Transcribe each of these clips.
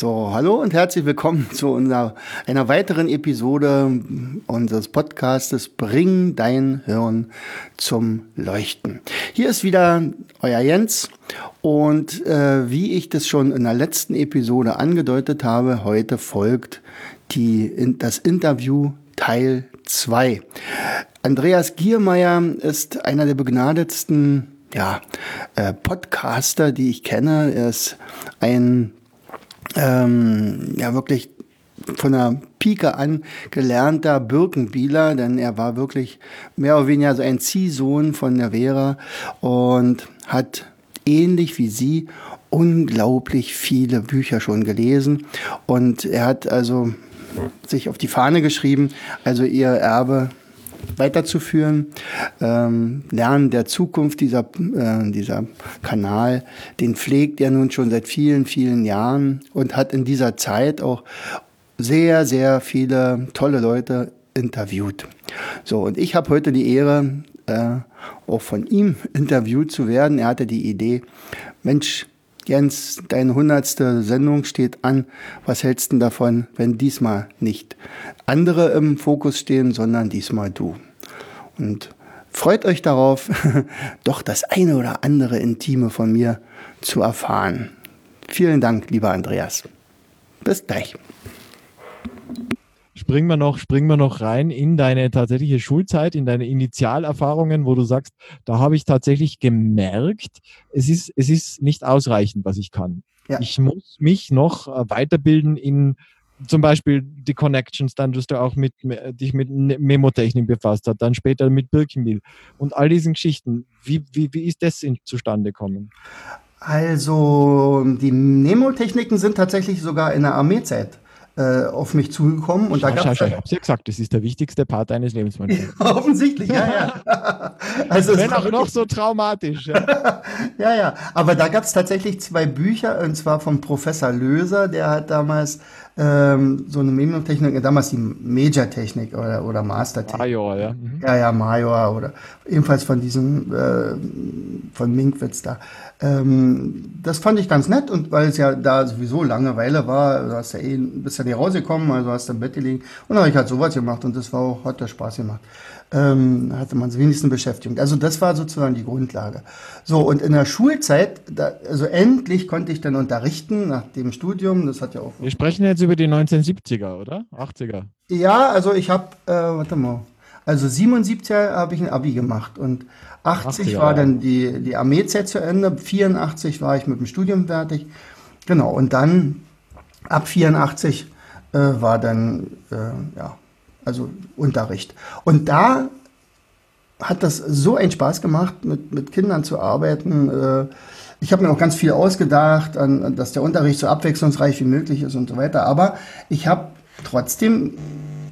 So, hallo und herzlich willkommen zu unserer, einer weiteren Episode unseres Podcastes Bring dein Hirn zum Leuchten. Hier ist wieder euer Jens und äh, wie ich das schon in der letzten Episode angedeutet habe, heute folgt die, das Interview Teil 2. Andreas Giermeier ist einer der begnadetsten ja, äh, Podcaster, die ich kenne. Er ist ein ähm, ja wirklich von der Pike an gelernter Birkenbieler, denn er war wirklich mehr oder weniger so ein Ziehsohn von der Vera und hat ähnlich wie sie unglaublich viele Bücher schon gelesen. Und er hat also sich auf die Fahne geschrieben, also ihr Erbe weiterzuführen. Ähm, Lernen der Zukunft, dieser, äh, dieser Kanal, den pflegt er nun schon seit vielen, vielen Jahren und hat in dieser Zeit auch sehr, sehr viele tolle Leute interviewt. So, und ich habe heute die Ehre, äh, auch von ihm interviewt zu werden. Er hatte die Idee, Mensch, Jens, deine hundertste Sendung steht an. Was hältst du davon, wenn diesmal nicht andere im Fokus stehen, sondern diesmal du? Und freut euch darauf, doch das eine oder andere Intime von mir zu erfahren. Vielen Dank, lieber Andreas. Bis gleich springen wir noch, springen wir noch rein in deine tatsächliche Schulzeit, in deine Initialerfahrungen, wo du sagst, da habe ich tatsächlich gemerkt, es ist, es ist nicht ausreichend, was ich kann. Ja. Ich muss mich noch äh, weiterbilden in zum Beispiel die Connections, dann dass du auch mit, dich mit ne-, Memotechnik befasst hast, dann später mit Birkenbill und all diesen Geschichten. Wie, wie, wie ist das in, zustande gekommen? Also die Nemotechniken sind tatsächlich sogar in der Armeezeit äh, auf mich zugekommen. Und schau, da gab's schau, schau, ich hab's ja gesagt, das ist der wichtigste Part deines Lebens. offensichtlich, ja, ja. also Wenn auch noch so traumatisch. Ja, ja, ja. Aber da gab es tatsächlich zwei Bücher, und zwar vom Professor Löser, der hat damals ähm, so eine Mediumtechnik, damals die Major-Technik oder, oder Master-Technik. Major, ja. Mhm. Ja, ja, Major oder ebenfalls von diesem, äh, von Minkwitz da. Ähm, das fand ich ganz nett und weil es ja da sowieso Langeweile war, du hast ja eh, bist ja nicht rausgekommen, also hast du im Bett gelegen und dann habe ich halt sowas gemacht und das war auch, hat ja Spaß gemacht. Ähm, hatte man es wenigstens beschäftigt. Also das war sozusagen die Grundlage. So, und in der Schulzeit, da, also endlich konnte ich dann unterrichten nach dem Studium, das hat ja auch... Wir sprechen jetzt über die 1970er, oder? 80er? Ja, also ich habe, äh, warte mal, also 77er habe ich ein Abi gemacht und 80 war dann die, die Armeezeit zu Ende, 84 war ich mit dem Studium fertig. Genau, und dann ab 84 äh, war dann, äh, ja, also Unterricht. Und da hat das so einen Spaß gemacht, mit, mit Kindern zu arbeiten. Äh, ich habe mir auch ganz viel ausgedacht, an, dass der Unterricht so abwechslungsreich wie möglich ist und so weiter. Aber ich habe trotzdem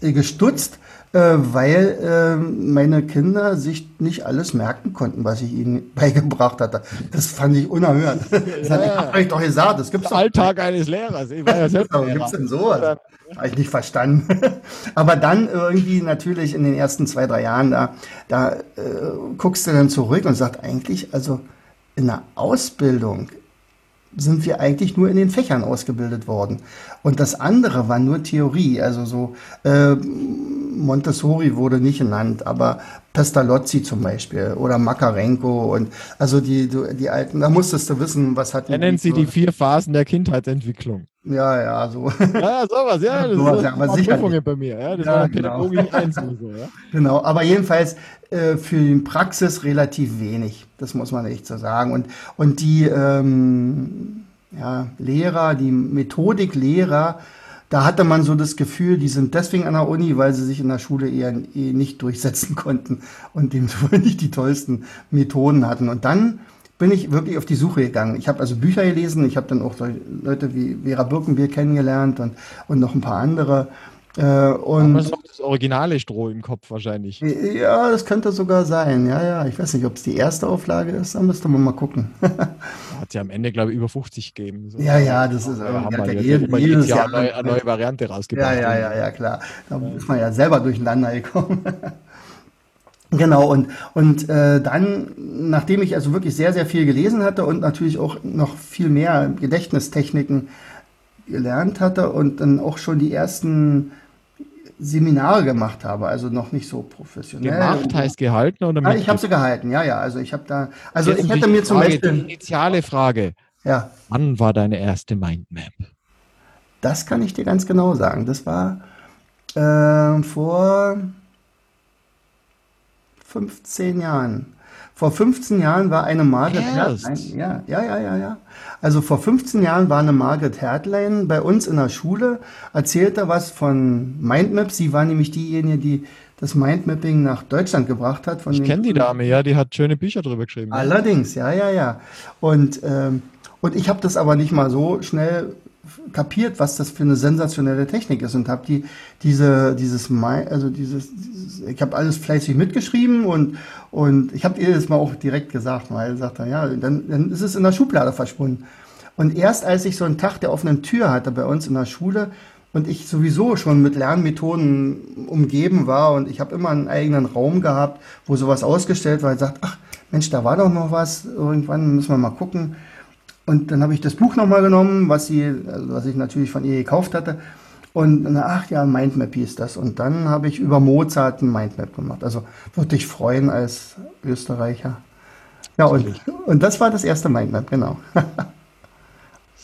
gestutzt, äh, weil äh, meine Kinder sich nicht alles merken konnten, was ich ihnen beigebracht hatte. Das fand ich unerhört. Das ja, ich hab euch doch gesagt, das gibt's doch. Alltag eines Lehrers. Ich war ja selbst Lehrer. Gibt's denn so? Habe ich nicht verstanden. Aber dann irgendwie natürlich in den ersten zwei, drei Jahren, da, da äh, guckst du dann zurück und sagst eigentlich, also in der Ausbildung sind wir eigentlich nur in den Fächern ausgebildet worden. Und das andere war nur Theorie. Also so äh, Montessori wurde nicht genannt, aber Pestalozzi zum Beispiel oder Makarenko und also die, die alten, da musstest du wissen, was hat Er nennt sie die vier Phasen der Kindheitsentwicklung. Ja, ja, so. Ja, sowas, ja. Das sowas, ja, aber sicher. Prüfungen bei mir, ja. Das ja, war Pädagogik genau. 1 und so, ja. Genau, aber jedenfalls äh, für die Praxis relativ wenig. Das muss man echt so sagen. Und, und die ähm, ja, Lehrer, die Methodiklehrer, da hatte man so das Gefühl, die sind deswegen an der Uni, weil sie sich in der Schule eher eh nicht durchsetzen konnten und dem nicht die tollsten Methoden hatten. Und dann bin ich wirklich auf die Suche gegangen. Ich habe also Bücher gelesen, ich habe dann auch Leute wie Vera Birkenbier kennengelernt und, und noch ein paar andere. Äh, und Aber noch das originale Stroh im Kopf wahrscheinlich. Ja, das könnte sogar sein. Ja, ja. Ich weiß nicht, ob es die erste Auflage ist. Da müsste man mal gucken. Hat ja am Ende, glaube ich, über 50 gegeben. So. Ja, ja, das ist ja, ja, ja jede, jedes Jahr eine neue, neue Variante rausgebracht. Ja, ja, ja, ja, klar. Da ist man ja selber durcheinander gekommen. Genau, und, und äh, dann, nachdem ich also wirklich sehr, sehr viel gelesen hatte und natürlich auch noch viel mehr Gedächtnistechniken gelernt hatte und dann auch schon die ersten Seminare gemacht habe, also noch nicht so professionell. Gemacht heißt gehalten oder ja, Ich habe sie gehalten, ja, ja. Also ich habe da, also ich hätte mir zum Frage, Beispiel. Die initiale Frage. Ja. Wann war deine erste Mindmap? Das kann ich dir ganz genau sagen. Das war äh, vor 15 Jahren. Vor 15 Jahren war eine Margaret Hertlein. Ja, ja, ja, ja, ja. Also vor 15 Jahren war eine Margaret Hertlein bei uns in der Schule, erzählte was von Mindmap. Sie war nämlich diejenige, die das Mindmapping nach Deutschland gebracht hat. ich kenne die Dame, ja, die hat schöne Bücher drüber geschrieben. Allerdings, ja, ja, ja. Und, ähm, und ich habe das aber nicht mal so schnell kapiert, was das für eine sensationelle Technik ist und habe die diese dieses also dieses, dieses ich habe alles fleißig mitgeschrieben und und ich habe ihr das mal auch direkt gesagt, weil sagt er ja, dann dann ist es in der Schublade verschwunden. Und erst als ich so einen Tag der offenen Tür hatte bei uns in der Schule und ich sowieso schon mit Lernmethoden umgeben war und ich habe immer einen eigenen Raum gehabt, wo sowas ausgestellt war, sagt, ach Mensch, da war doch noch was, irgendwann müssen wir mal gucken. Und dann habe ich das Buch nochmal genommen, was sie, also was ich natürlich von ihr gekauft hatte. Und ach ja, Mindmap hieß das. Und dann habe ich über Mozart ein Mindmap gemacht. Also würde ich freuen als Österreicher. Ja, und, und das war das erste Mindmap, genau.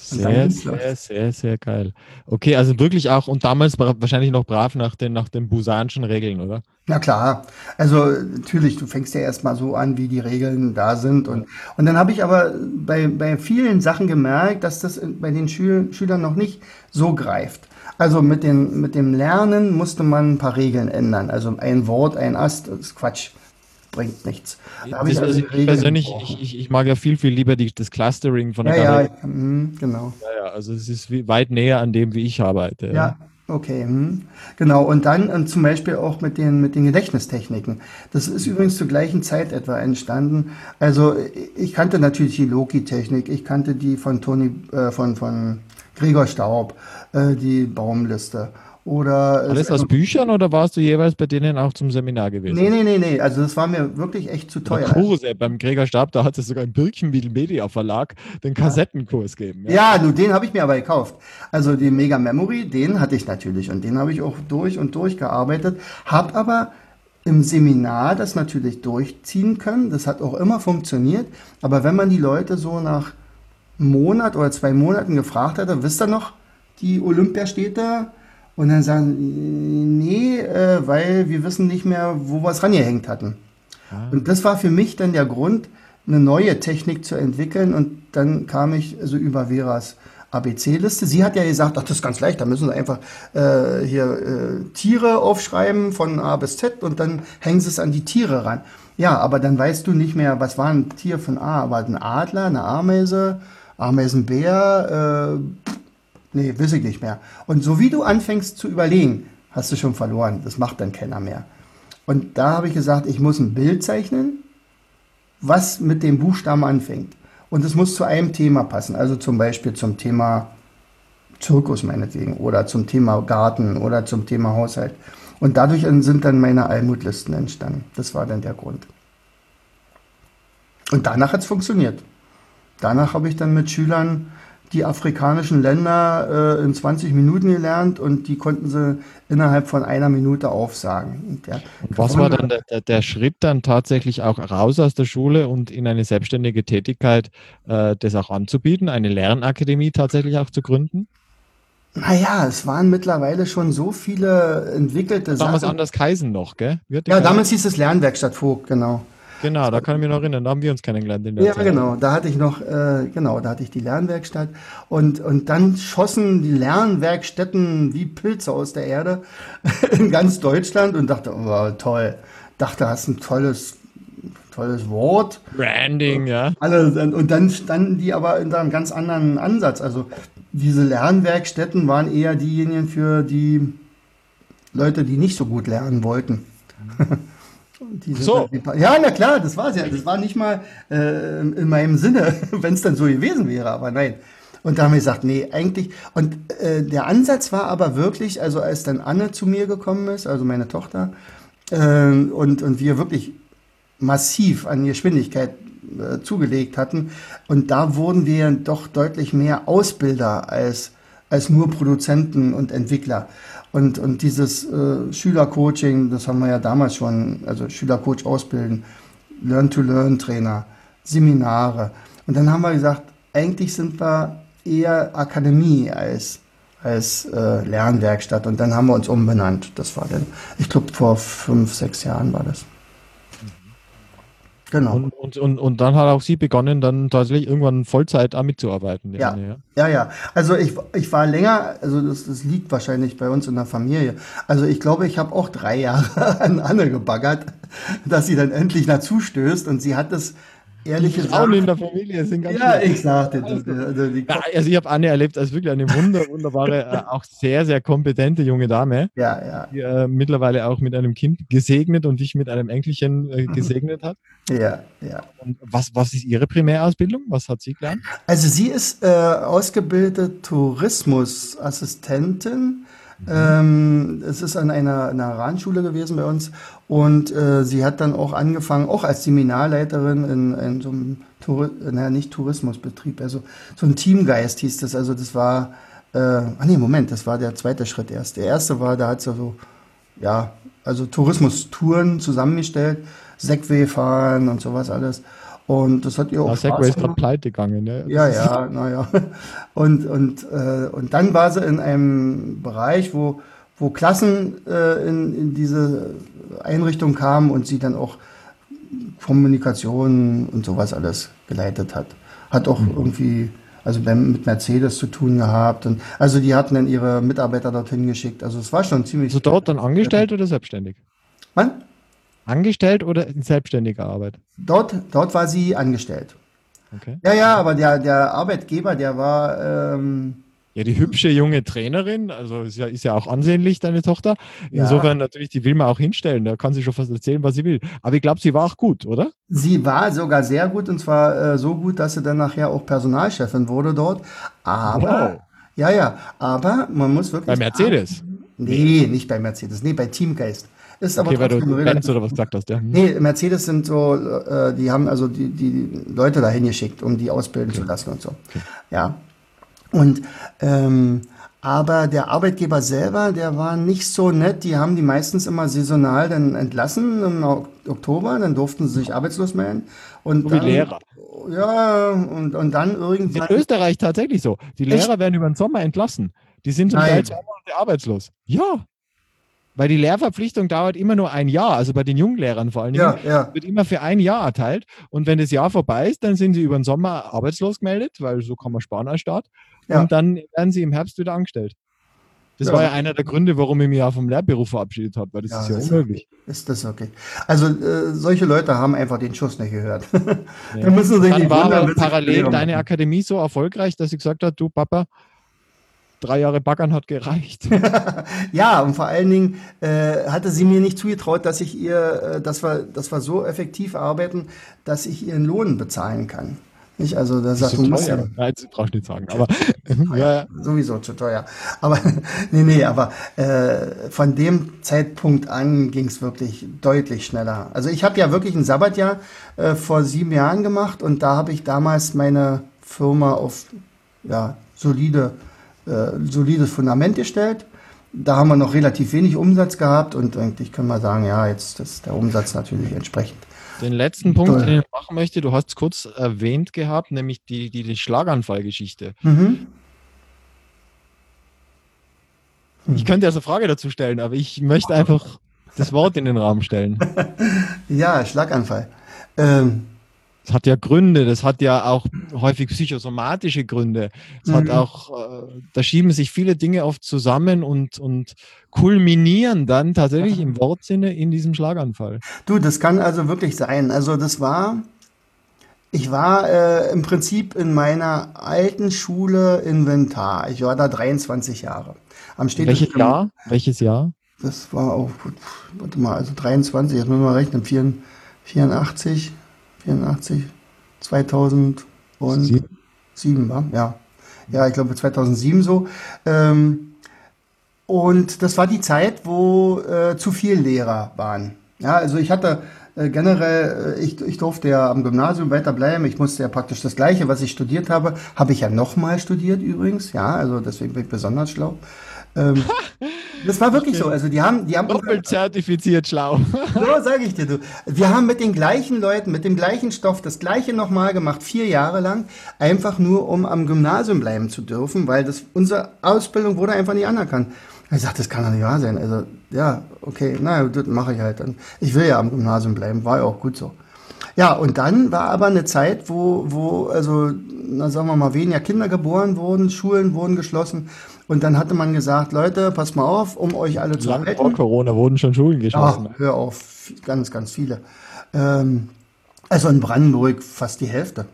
Sehr, sehr, sehr, sehr geil. Okay, also wirklich auch und damals wahrscheinlich noch brav nach den, nach den busanischen Regeln, oder? Na klar. Also natürlich, du fängst ja erstmal so an, wie die Regeln da sind. Und, und dann habe ich aber bei, bei vielen Sachen gemerkt, dass das bei den Schül Schülern noch nicht so greift. Also mit, den, mit dem Lernen musste man ein paar Regeln ändern. Also ein Wort, ein Ast, das ist Quatsch bringt nichts. Ich, also ich persönlich, ich, ich, mag ja viel, viel lieber die, das Clustering von der ja, ja, mh, genau. Ja, ja, also es ist weit näher an dem, wie ich arbeite. Ja, okay. Hm. Genau, und dann und zum Beispiel auch mit den, mit den Gedächtnistechniken. Das ist übrigens zur gleichen Zeit etwa entstanden. Also ich kannte natürlich die Loki-Technik, ich kannte die von Toni, äh, von, von Gregor Staub, äh, die Baumliste. Oder Alles aus Büchern oder warst du jeweils bei denen auch zum Seminar gewesen? Nee, nee, nee, nee. Also das war mir wirklich echt zu teuer. Kurse beim Gregor Stab, da hat es sogar im Birkenbiel Media Verlag den Kassettenkurs gegeben. Ja, ja nur den habe ich mir aber gekauft. Also den Mega Memory, den hatte ich natürlich und den habe ich auch durch und durch gearbeitet. Hab aber im Seminar das natürlich durchziehen können. Das hat auch immer funktioniert. Aber wenn man die Leute so nach einem Monat oder zwei Monaten gefragt hätte, wisst ihr noch, die Olympiastädte, und dann sagen, nee, äh, weil wir wissen nicht mehr, wo wir es rangehängt hatten. Ah. Und das war für mich dann der Grund, eine neue Technik zu entwickeln. Und dann kam ich also über Veras ABC-Liste. Sie hat ja gesagt, ach, das ist ganz leicht, da müssen Sie einfach äh, hier äh, Tiere aufschreiben von A bis Z und dann hängen Sie es an die Tiere ran. Ja, aber dann weißt du nicht mehr, was war ein Tier von A? War ein Adler, eine Ameise, Ameisenbär, äh, Nee, weiß ich nicht mehr. Und so wie du anfängst zu überlegen, hast du schon verloren. Das macht dann keiner mehr. Und da habe ich gesagt, ich muss ein Bild zeichnen, was mit dem Buchstaben anfängt. Und es muss zu einem Thema passen. Also zum Beispiel zum Thema Zirkus meinetwegen oder zum Thema Garten oder zum Thema Haushalt. Und dadurch sind dann meine Almutlisten entstanden. Das war dann der Grund. Und danach hat es funktioniert. Danach habe ich dann mit Schülern die afrikanischen Länder äh, in 20 Minuten gelernt und die konnten sie innerhalb von einer Minute aufsagen. Der, was war dann der, der, Schritt dann tatsächlich auch raus aus der Schule und in eine selbstständige Tätigkeit, äh, das auch anzubieten, eine Lernakademie tatsächlich auch zu gründen? Naja, es waren mittlerweile schon so viele entwickelte damals Sachen. Damals anders Kaisen noch, gell? ja, damals hieß es Lernwerkstatt Vogt, genau. Genau, da kann ich mich noch erinnern, da haben wir uns kennengelernt. Ja, Zeit. genau, da hatte ich noch, äh, genau, da hatte ich die Lernwerkstatt und, und dann schossen die Lernwerkstätten wie Pilze aus der Erde in ganz Deutschland und dachte, oh, toll, dachte, hast ein tolles, tolles Wort. Branding, ja. Alle, und dann standen die aber in einem ganz anderen Ansatz. Also diese Lernwerkstätten waren eher diejenigen für die Leute, die nicht so gut lernen wollten. so. Ja, na klar, das war es ja. Das war nicht mal äh, in meinem Sinne, wenn es dann so gewesen wäre, aber nein. Und da haben wir gesagt, nee, eigentlich. Und äh, der Ansatz war aber wirklich, also als dann Anne zu mir gekommen ist, also meine Tochter, äh, und, und wir wirklich massiv an Geschwindigkeit äh, zugelegt hatten. Und da wurden wir doch deutlich mehr Ausbilder als, als nur Produzenten und Entwickler. Und, und dieses äh, Schülercoaching, das haben wir ja damals schon, also Schülercoach ausbilden, Learn-to-Learn-Trainer, Seminare. Und dann haben wir gesagt, eigentlich sind wir eher Akademie als, als äh, Lernwerkstatt. Und dann haben wir uns umbenannt. Das war dann, ich glaube, vor fünf, sechs Jahren war das. Genau. Und, und, und, und, dann hat auch sie begonnen, dann tatsächlich irgendwann Vollzeit mitzuarbeiten. Ja. ja, ja, ja. Also ich, ich war länger, also das, das liegt wahrscheinlich bei uns in der Familie. Also ich glaube, ich habe auch drei Jahre an Anne gebaggert, dass sie dann endlich dazu stößt und sie hat das ehrlich gesagt. Frauen in der Familie sind ganz Ja, ich sagte das. Also, ja, also ich habe Anne erlebt als wirklich eine wunder, wunderbare, äh, auch sehr, sehr kompetente junge Dame. Ja, ja. Die äh, mittlerweile auch mit einem Kind gesegnet und dich mit einem Enkelchen äh, mhm. gesegnet hat. Ja, ja. Und was, was ist Ihre Primärausbildung? Was hat sie gelernt? Also sie ist äh, ausgebildete Tourismusassistentin ähm, es ist an einer, einer Ranschule gewesen bei uns und äh, sie hat dann auch angefangen, auch als Seminarleiterin in, in so einem, Tour naja, nicht Tourismusbetrieb, also so ein Teamgeist hieß das. Also das war, äh, ah nee, Moment, das war der zweite Schritt erst. Der erste war, da hat sie so, ja, also Tourismustouren zusammengestellt, Segway fahren und sowas alles. Und das hat ihr auch ja, Segway ist gerade pleite gegangen, ne? Ja, ja, naja. Und, und, äh, und dann war sie in einem Bereich, wo, wo Klassen äh, in, in diese Einrichtung kamen und sie dann auch Kommunikation und sowas alles geleitet hat. Hat auch mhm. irgendwie, also mit Mercedes zu tun gehabt. Und, also die hatten dann ihre Mitarbeiter dorthin geschickt. Also es war schon ziemlich. Also dort dann angestellt oder selbstständig? Wann? Angestellt oder in selbstständiger Arbeit? Dort, dort war sie angestellt. Okay. Ja, ja, aber der, der Arbeitgeber, der war. Ähm, ja, die hübsche junge Trainerin, also ist ja, ist ja auch ansehnlich, deine Tochter. Insofern ja. natürlich, die will man auch hinstellen. Da kann sie schon fast erzählen, was sie will. Aber ich glaube, sie war auch gut, oder? Sie war sogar sehr gut und zwar äh, so gut, dass sie dann nachher auch Personalchefin wurde dort. Aber, wow. ja, ja, aber man muss wirklich. Bei Mercedes? Sagen, nee, nicht bei Mercedes, nee, bei Teamgeist. Ist aber okay, weil du Benz oder was gesagt hast, ja. Nee, Mercedes sind so, äh, die haben also die, die Leute dahin geschickt, um die ausbilden okay. zu lassen und so. Okay. Ja. Und ähm, aber der Arbeitgeber selber, der war nicht so nett. Die haben die meistens immer saisonal dann entlassen im Oktober, dann durften sie sich arbeitslos melden. Und so dann, wie Lehrer. Ja, und, und dann irgendwann. In Österreich tatsächlich so. Die Lehrer Echt? werden über den Sommer entlassen. Die sind zum Teil zwei Monate arbeitslos. Ja. Weil die Lehrverpflichtung dauert immer nur ein Jahr, also bei den Junglehrern vor allen Dingen, ja, ja. wird immer für ein Jahr erteilt. Und wenn das Jahr vorbei ist, dann sind sie über den Sommer arbeitslos gemeldet, weil so kann man sparen als Staat. Ja. Und dann werden sie im Herbst wieder angestellt. Das ja. war ja einer der Gründe, warum ich mich ja vom Lehrberuf verabschiedet habe, weil das ja, ist ja das unmöglich. Ist das okay? Also äh, solche Leute haben einfach den Schuss nicht gehört. Dann müssen sie dann war wundern, parallel deine Akademie so erfolgreich, dass sie gesagt hat, du Papa, drei Jahre Baggern hat gereicht. ja, und vor allen Dingen äh, hatte sie mir nicht zugetraut, dass ich ihr, äh, dass wir, dass wir so effektiv arbeiten, dass ich ihren Lohn bezahlen kann. Nicht? Also da sagt du musst ja. Nein, das brauchst du nicht sagen, aber ja, sowieso zu teuer. Aber nee, nee, aber äh, von dem Zeitpunkt an ging es wirklich deutlich schneller. Also ich habe ja wirklich ein Sabbatjahr äh, vor sieben Jahren gemacht und da habe ich damals meine Firma auf ja, solide solides Fundament gestellt. Da haben wir noch relativ wenig Umsatz gehabt und eigentlich können wir sagen, ja, jetzt ist der Umsatz natürlich entsprechend. Den letzten Punkt, den ich machen möchte, du hast es kurz erwähnt gehabt, nämlich die, die, die Schlaganfallgeschichte. Mhm. Ich könnte also eine Frage dazu stellen, aber ich möchte einfach das Wort in den Raum stellen. ja, Schlaganfall. Ähm, das hat ja Gründe, das hat ja auch häufig psychosomatische Gründe. Es mhm. hat auch, äh, da schieben sich viele Dinge oft zusammen und, und kulminieren dann tatsächlich im Wortsinne in diesem Schlaganfall. Du, das kann also wirklich sein. Also das war, ich war äh, im Prinzip in meiner alten Schule Inventar. Ich war da 23 Jahre. Am Welches Jahr? Welches Jahr? Das war auch, warte mal, also 23, jetzt müssen wir mal rechnen, 84, 84, 2007 war, ja. Ja, ich glaube 2007 so. Ähm, und das war die Zeit, wo äh, zu viel Lehrer waren. Ja, also ich hatte äh, generell, äh, ich, ich durfte ja am Gymnasium weiterbleiben. Ich musste ja praktisch das Gleiche, was ich studiert habe, habe ich ja nochmal studiert übrigens. Ja, also deswegen bin ich besonders schlau. Ähm, das war wirklich so. Also die haben, die haben doppelt zertifiziert schlau. so sage ich dir du. Wir haben mit den gleichen Leuten, mit dem gleichen Stoff das gleiche nochmal gemacht, vier Jahre lang, einfach nur um am Gymnasium bleiben zu dürfen, weil das unsere Ausbildung wurde einfach nicht anerkannt. Ich sagte, das kann doch nicht wahr sein. Also ja, okay, na, das mache ich halt dann. Ich will ja am Gymnasium bleiben, war ja auch gut so. Ja, und dann war aber eine Zeit, wo, wo also, na, sagen wir mal, weniger Kinder geboren wurden, Schulen wurden geschlossen. Und dann hatte man gesagt, Leute, passt mal auf, um euch alle zu Lang halten. Vor Corona wurden schon Schulen geschlossen. Ach, hör auf, ganz, ganz viele. Ähm, also in Brandenburg fast die Hälfte,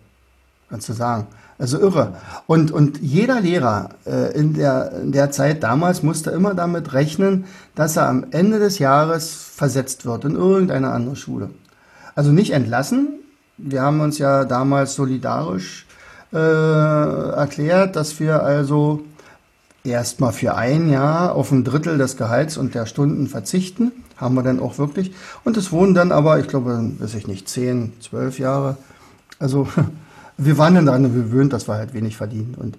kannst du sagen. Also irre. Und, und jeder Lehrer äh, in, der, in der Zeit damals musste immer damit rechnen, dass er am Ende des Jahres versetzt wird in irgendeine andere Schule. Also nicht entlassen. Wir haben uns ja damals solidarisch äh, erklärt, dass wir also erstmal für ein Jahr auf ein Drittel des Gehalts und der Stunden verzichten. Haben wir dann auch wirklich. Und es wurden dann aber, ich glaube, weiß ich nicht, zehn, zwölf Jahre. Also wir waren dann daran gewöhnt, dass wir halt wenig verdienen. Und,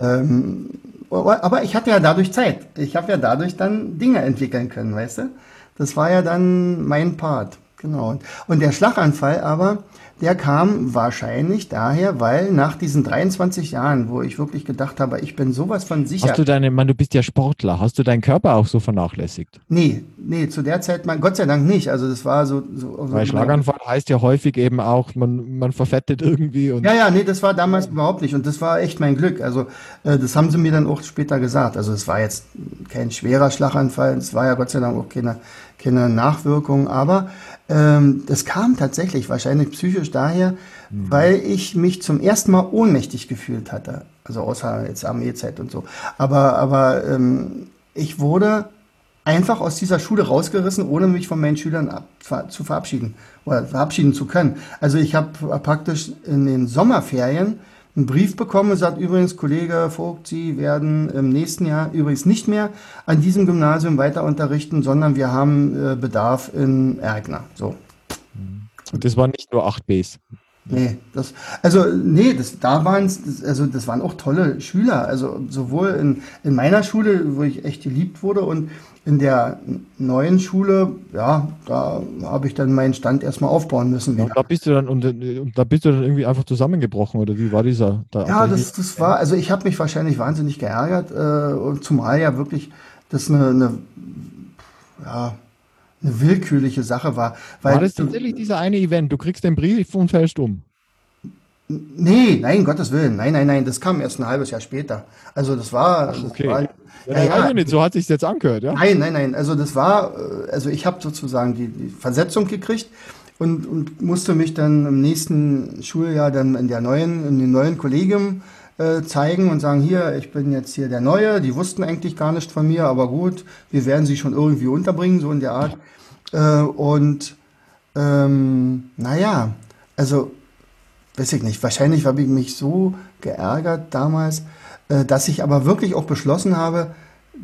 ähm, aber ich hatte ja dadurch Zeit. Ich habe ja dadurch dann Dinge entwickeln können, weißt du? Das war ja dann mein Part. Genau. Und der Schlaganfall aber, der kam wahrscheinlich daher, weil nach diesen 23 Jahren, wo ich wirklich gedacht habe, ich bin sowas von sicher. Hast du deine, man, du bist ja Sportler, hast du deinen Körper auch so vernachlässigt? Nee, nee, zu der Zeit, man, Gott sei Dank nicht. Also das war so. so weil Schlaganfall heißt ja häufig eben auch, man, man verfettet irgendwie. Und ja, ja, nee, das war damals überhaupt nicht. Und das war echt mein Glück. Also äh, das haben sie mir dann auch später gesagt. Also es war jetzt kein schwerer Schlaganfall, es war ja Gott sei Dank auch keine, keine Nachwirkung, aber ähm, das kam tatsächlich wahrscheinlich psychisch daher, mhm. weil ich mich zum ersten Mal ohnmächtig gefühlt hatte. Also außer jetzt Armeezeit und so. Aber, aber ähm, ich wurde einfach aus dieser Schule rausgerissen, ohne mich von meinen Schülern ab, zu verabschieden oder verabschieden zu können. Also ich habe praktisch in den Sommerferien einen Brief bekommen und sagt, übrigens, Kollege Vogt, Sie werden im nächsten Jahr übrigens nicht mehr an diesem Gymnasium weiter unterrichten, sondern wir haben äh, Bedarf in Ergner. So. Und das waren nicht nur 8 Bs. Nee, das, also, nee, das, da waren es, also, das waren auch tolle Schüler. Also, sowohl in, in meiner Schule, wo ich echt geliebt wurde und in der neuen Schule, ja, da habe ich dann meinen Stand erstmal aufbauen müssen. Ja, da bist du dann und, und, da bist du dann irgendwie einfach zusammengebrochen oder wie war dieser? Da ja, das, das war, also ich habe mich wahrscheinlich wahnsinnig geärgert, äh, zumal ja wirklich das eine, eine ja, eine willkürliche Sache war. war das tatsächlich dieser eine Event? Du kriegst den Brief und fällst um. Nee, nein, Gottes Willen. Nein, nein, nein, das kam erst ein halbes Jahr später. Also das war. Ach, okay. Das war, ja, ja, ja, nicht, so hat sich jetzt angehört, ja? Nein, nein, nein. Also das war, äh, also ich habe sozusagen die, die, Versetzung gekriegt und, und musste mich dann im nächsten Schuljahr dann in der neuen, in dem neuen Kollegium äh, zeigen und sagen, hier, ich bin jetzt hier der Neue. Die wussten eigentlich gar nicht von mir, aber gut, wir werden sie schon irgendwie unterbringen, so in der Art. Äh, und ähm, naja, also weiß ich nicht, wahrscheinlich habe ich mich so geärgert damals, dass ich aber wirklich auch beschlossen habe,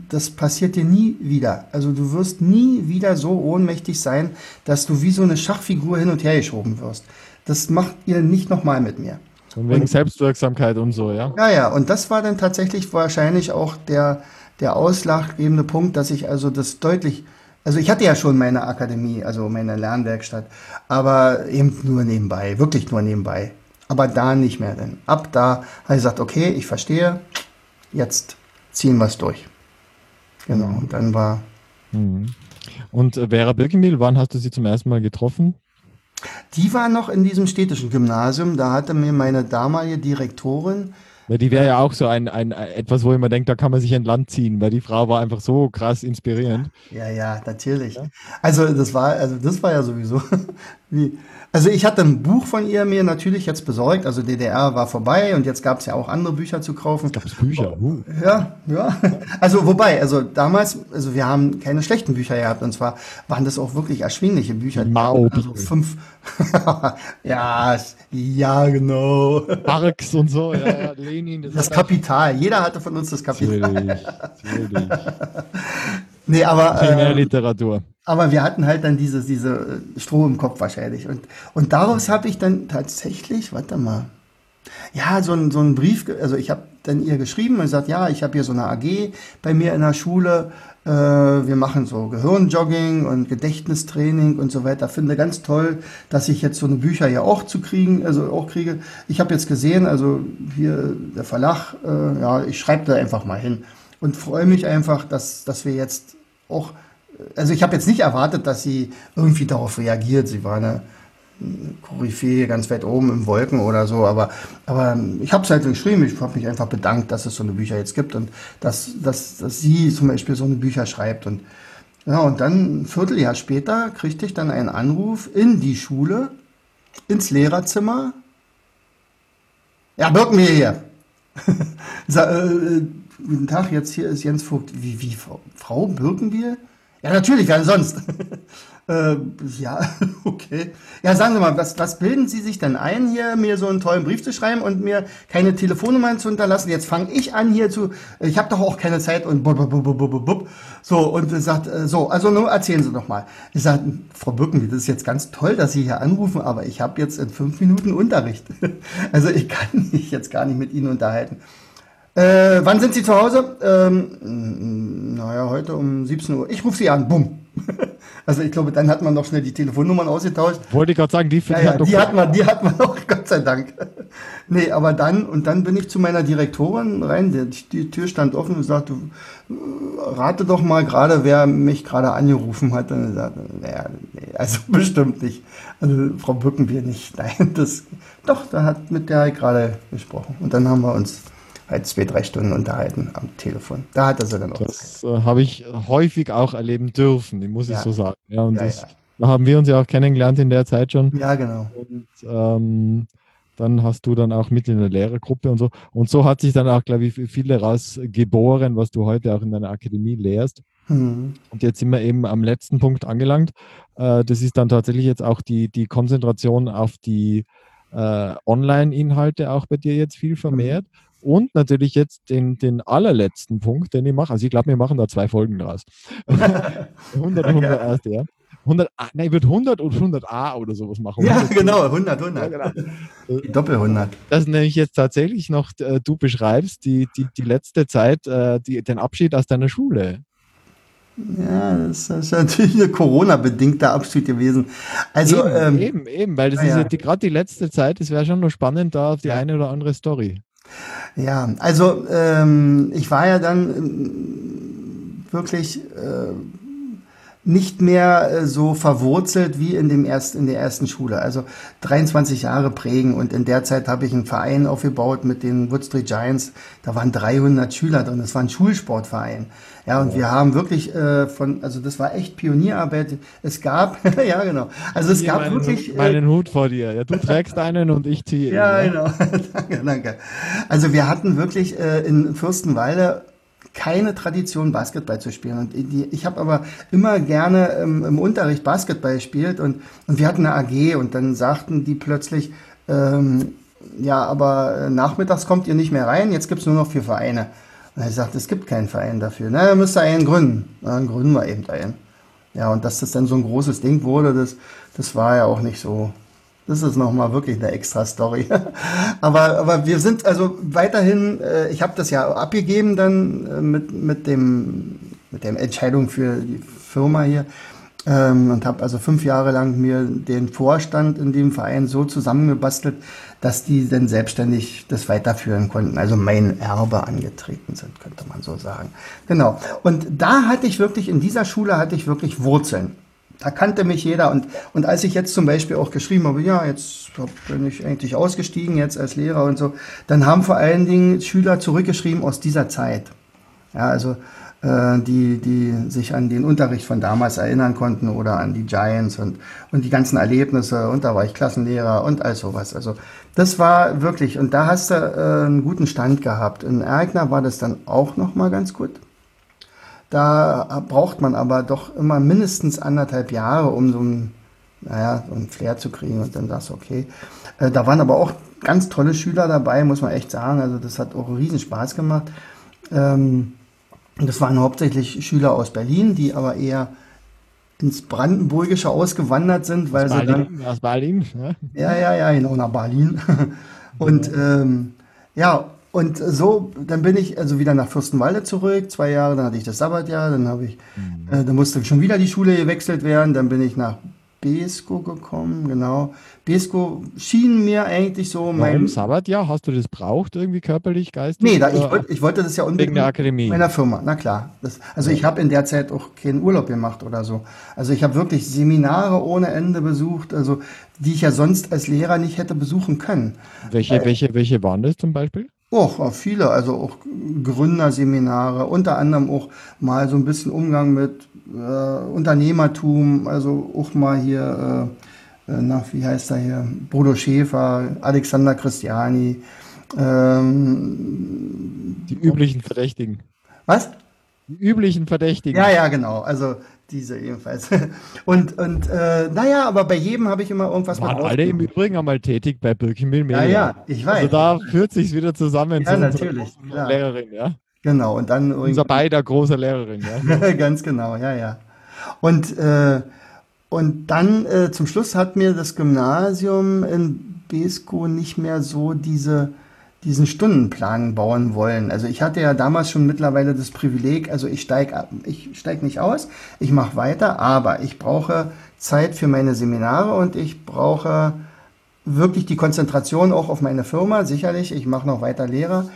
das passiert dir nie wieder. Also du wirst nie wieder so ohnmächtig sein, dass du wie so eine Schachfigur hin und her geschoben wirst. Das macht ihr nicht nochmal mit mir. Und wegen und, Selbstwirksamkeit und so, ja? Ja, ja, und das war dann tatsächlich wahrscheinlich auch der, der ausschlaggebende Punkt, dass ich also das deutlich, also ich hatte ja schon meine Akademie, also meine Lernwerkstatt, aber eben nur nebenbei, wirklich nur nebenbei. Aber da nicht mehr, denn ab da habe ich gesagt, okay, ich verstehe, jetzt ziehen wir es durch. Genau, und dann war. Mhm. Und äh, Vera Birkenbiel, wann hast du sie zum ersten Mal getroffen? Die war noch in diesem städtischen Gymnasium. Da hatte mir meine damalige Direktorin ja, die wäre ja auch so ein, ein, etwas, wo ich immer denke, da kann man sich ein Land ziehen, weil die Frau war einfach so krass inspirierend. Ja, ja, natürlich. Ja? Also das war, also das war ja sowieso wie, also ich hatte ein Buch von ihr mir natürlich jetzt besorgt. Also DDR war vorbei und jetzt gab es ja auch andere Bücher zu kaufen. Gab es Bücher? Uh. Ja, ja. Also wobei, also damals, also wir haben keine schlechten Bücher gehabt und zwar waren das auch wirklich erschwingliche Bücher. Mao. Also fünf. ja, ja, genau. Marx und so, ja, Lenin. Das, das Kapital. Jeder hatte von uns das Kapital. Natürlich, natürlich. Nee, aber. Primärliteratur. Äh, aber wir hatten halt dann diese, diese Stroh im Kopf wahrscheinlich. Und, und daraus habe ich dann tatsächlich, warte mal, ja, so ein, so ein Brief, also ich habe dann ihr geschrieben und gesagt, ja, ich habe hier so eine AG bei mir in der Schule. Äh, wir machen so Gehirnjogging und Gedächtnistraining und so weiter. Finde ganz toll, dass ich jetzt so eine Bücher ja auch zu kriegen, also auch kriege. Ich habe jetzt gesehen, also hier der Verlag, äh, ja, ich schreibe da einfach mal hin und freue mich einfach, dass, dass wir jetzt auch, also ich habe jetzt nicht erwartet, dass sie irgendwie darauf reagiert. Sie war eine Koryphäe ganz weit oben im Wolken oder so, aber, aber ich habe es halt geschrieben, ich habe mich einfach bedankt, dass es so eine Bücher jetzt gibt und dass, dass, dass sie zum Beispiel so eine Bücher schreibt und ja, und dann ein Vierteljahr später kriegte ich dann einen Anruf in die Schule, ins Lehrerzimmer. Ja, Birken wir hier. Guten Tag, jetzt hier ist Jens Vogt. Wie, wie, Frau Birkenbier? Ja, natürlich, wer denn sonst? äh, ja, okay. Ja, sagen Sie mal, was, was bilden Sie sich denn ein, hier mir so einen tollen Brief zu schreiben und mir keine Telefonnummern zu hinterlassen? Jetzt fange ich an hier zu, ich habe doch auch keine Zeit und bub, bub, bub, bub, bub. so und sagt, äh, so, also nur erzählen Sie doch mal. Ich sage, Frau Birkenbier, das ist jetzt ganz toll, dass Sie hier anrufen, aber ich habe jetzt in fünf Minuten Unterricht. also ich kann mich jetzt gar nicht mit Ihnen unterhalten. Äh, wann sind Sie zu Hause? Ähm, naja, heute um 17 Uhr. Ich rufe Sie an. Bumm. Also ich glaube, dann hat man noch schnell die Telefonnummern ausgetauscht. Wollte ich gerade sagen, die, ja, ja, die hat man, die hat man noch, Gott sei Dank. Nee, aber dann, und dann bin ich zu meiner Direktorin rein, die, die Tür stand offen und sagte, rate doch mal gerade, wer mich gerade angerufen hat. Und sagte, naja, nee, also bestimmt nicht. Also Frau Bückenbier nicht. Nein, das, doch, da hat mit der gerade gesprochen. Und dann haben wir uns halt zwei, drei Stunden unterhalten am Telefon. Da hat er sie dann auch. Das äh, habe ich häufig auch erleben dürfen, muss ja. ich so sagen. Ja, und ja, das, ja. da haben wir uns ja auch kennengelernt in der Zeit schon. Ja, genau. Und ähm, dann hast du dann auch mit in der Lehrergruppe und so. Und so hat sich dann auch, glaube ich, viel daraus geboren, was du heute auch in deiner Akademie lehrst. Mhm. Und jetzt sind wir eben am letzten Punkt angelangt. Äh, das ist dann tatsächlich jetzt auch die, die Konzentration auf die äh, Online-Inhalte auch bei dir jetzt viel vermehrt. Mhm. Und natürlich jetzt den, den allerletzten Punkt, den ich mache. Also ich glaube, wir machen da zwei Folgen draus. 100 und 100 erst, ja. 100, nein, ich würde 100 und 100a oder sowas machen. Ja, genau, 100, 100. Ja, genau. Die Doppel 100. Das nämlich jetzt tatsächlich noch, äh, du beschreibst die, die, die letzte Zeit, äh, die, den Abschied aus deiner Schule. Ja, das ist natürlich eine Corona-bedingter Abschied gewesen. Also, eben, ähm, eben, eben, weil das ja, ist ja gerade die letzte Zeit, es wäre schon noch spannend, da auf die eine oder andere Story. Ja, also ähm, ich war ja dann ähm, wirklich äh, nicht mehr äh, so verwurzelt wie in, dem erst, in der ersten Schule. Also 23 Jahre prägen und in der Zeit habe ich einen Verein aufgebaut mit den Wood Street Giants. Da waren 300 Schüler drin. Das war ein Schulsportverein. Ja, und ja. wir haben wirklich äh, von, also das war echt Pionierarbeit. Es gab, ja genau, also es Hier gab meinen, wirklich. Äh, meinen Hut vor dir. Ja, du trägst einen und ich ziehe. Ja, ihn, ja, genau. danke, danke. Also wir hatten wirklich äh, in Fürstenwalde keine Tradition, Basketball zu spielen. Und die, ich habe aber immer gerne ähm, im Unterricht Basketball gespielt und, und wir hatten eine AG und dann sagten die plötzlich, ähm, ja, aber äh, nachmittags kommt ihr nicht mehr rein, jetzt gibt's nur noch vier Vereine. Und er sagt, es gibt keinen Verein dafür. Na, müsst ihr einen gründen. dann gründen wir eben einen. Ja, und dass das dann so ein großes Ding wurde, das, das war ja auch nicht so, das ist nochmal wirklich eine extra Story. aber, aber wir sind also weiterhin, äh, ich habe das ja abgegeben dann äh, mit, mit, dem, mit der Entscheidung für die Firma hier ähm, und habe also fünf Jahre lang mir den Vorstand in dem Verein so zusammengebastelt, dass die dann selbstständig das weiterführen konnten, also mein Erbe angetreten sind, könnte man so sagen. Genau. Und da hatte ich wirklich, in dieser Schule hatte ich wirklich Wurzeln da kannte mich jeder. Und, und als ich jetzt zum Beispiel auch geschrieben habe, ja, jetzt bin ich eigentlich ausgestiegen, jetzt als Lehrer und so, dann haben vor allen Dingen Schüler zurückgeschrieben aus dieser Zeit. Ja, also die, die sich an den Unterricht von damals erinnern konnten oder an die Giants und, und die ganzen Erlebnisse. Und da war ich Klassenlehrer und all sowas. Also das war wirklich, und da hast du äh, einen guten Stand gehabt. In Erkner war das dann auch nochmal ganz gut. Da braucht man aber doch immer mindestens anderthalb Jahre, um so ein, naja, so ein Flair zu kriegen und dann sagst du, okay. Äh, da waren aber auch ganz tolle Schüler dabei, muss man echt sagen. Also das hat auch riesen Spaß gemacht. Ähm, das waren hauptsächlich Schüler aus Berlin, die aber eher ins Brandenburgische ausgewandert sind, weil aus sie Berlin, dann aus Berlin, ne? ja, ja, ja, genau nach Berlin. Und ähm, ja, und so, dann bin ich also wieder nach Fürstenwalde zurück, zwei Jahre, dann hatte ich das Sabbatjahr, dann habe ich, mhm. äh, dann musste schon wieder die Schule gewechselt werden, dann bin ich nach Besko gekommen, genau. Besko schien mir eigentlich so mein. Warum Sabbatjahr? Hast du das braucht irgendwie körperlich, geistig? Nee, da, ich, wollt, ich wollte das ja unbedingt. Wegen der Akademie. Meiner Firma, na klar. Das, also ja. ich habe in der Zeit auch keinen Urlaub gemacht oder so. Also ich habe wirklich Seminare ohne Ende besucht, also die ich ja sonst als Lehrer nicht hätte besuchen können. Welche, Weil, welche, welche waren das zum Beispiel? Och, viele, also auch Gründerseminare, unter anderem auch mal so ein bisschen Umgang mit äh, Unternehmertum, also auch mal hier, äh, äh nach, wie heißt er hier, Bodo Schäfer, Alexander Christiani. Ähm, Die üblichen Verdächtigen. Was? Die üblichen Verdächtigen. Ja, ja, genau. Also diese ebenfalls. Und, und äh, naja, aber bei jedem habe ich immer irgendwas Waren alle im Übrigen einmal tätig bei Birkenmill Media. Ja, ja, ich weiß. Also da führt sich wieder zusammen ja, natürlich, Lehrerin, ja. Genau, und dann unser beider große Lehrerin, ja. Ganz genau, ja, ja. Und, äh, und dann äh, zum Schluss hat mir das Gymnasium in Besko nicht mehr so diese diesen Stundenplan bauen wollen. Also ich hatte ja damals schon mittlerweile das Privileg, also ich steige ich steig nicht aus, ich mache weiter, aber ich brauche Zeit für meine Seminare und ich brauche wirklich die Konzentration auch auf meine Firma, sicherlich, ich mache noch weiter Lehrer,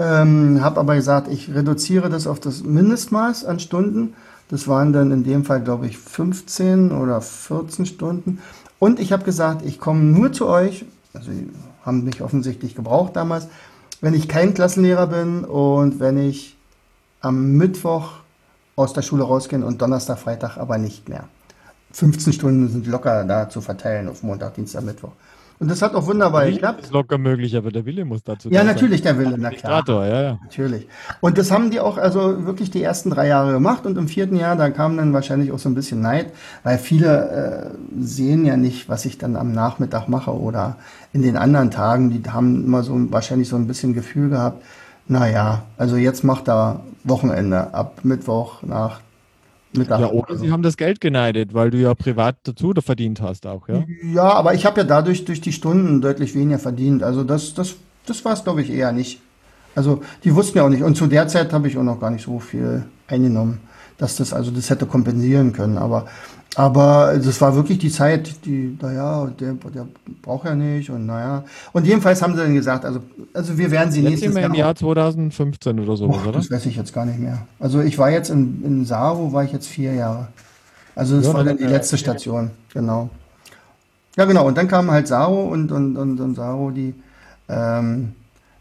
ähm, habe aber gesagt, ich reduziere das auf das Mindestmaß an Stunden. Das waren dann in dem Fall, glaube ich, 15 oder 14 Stunden. Und ich habe gesagt, ich komme nur zu euch, also haben mich offensichtlich gebraucht damals, wenn ich kein Klassenlehrer bin und wenn ich am Mittwoch aus der Schule rausgehe und Donnerstag, Freitag aber nicht mehr. 15 Stunden sind locker da zu verteilen auf Montag, Dienstag, Mittwoch. Und das hat auch wunderbar geklappt. Das ist locker möglich, aber der Wille muss dazu Ja, natürlich sein. der Wille, na klar. Ja, ja. Natürlich. Und das haben die auch also wirklich die ersten drei Jahre gemacht und im vierten Jahr, da kam dann wahrscheinlich auch so ein bisschen Neid, weil viele äh, sehen ja nicht, was ich dann am Nachmittag mache oder in den anderen Tagen, die haben immer so wahrscheinlich so ein bisschen Gefühl gehabt, naja, also jetzt macht er Wochenende ab Mittwoch nach. Ja, oder sie haben das Geld geneidet, weil du ja privat dazu verdient hast auch, ja? Ja, aber ich habe ja dadurch durch die Stunden deutlich weniger verdient. Also das, das, das war es, glaube ich, eher nicht. Also die wussten ja auch nicht. Und zu der Zeit habe ich auch noch gar nicht so viel eingenommen, dass das also das hätte kompensieren können. Aber aber das war wirklich die Zeit, die, naja, der, der braucht ja nicht und naja. Und jedenfalls haben sie dann gesagt, also, also wir werden sie jetzt nächstes Jahr. im Jahr 2015 oder so, oder? Das weiß ich jetzt gar nicht mehr. Also ich war jetzt in, in Saro, war ich jetzt vier Jahre. Also das ja, war dann die letzte Station, genau. Ja, genau. Und dann kam halt Saro und, und, und, und Saro, die, ähm,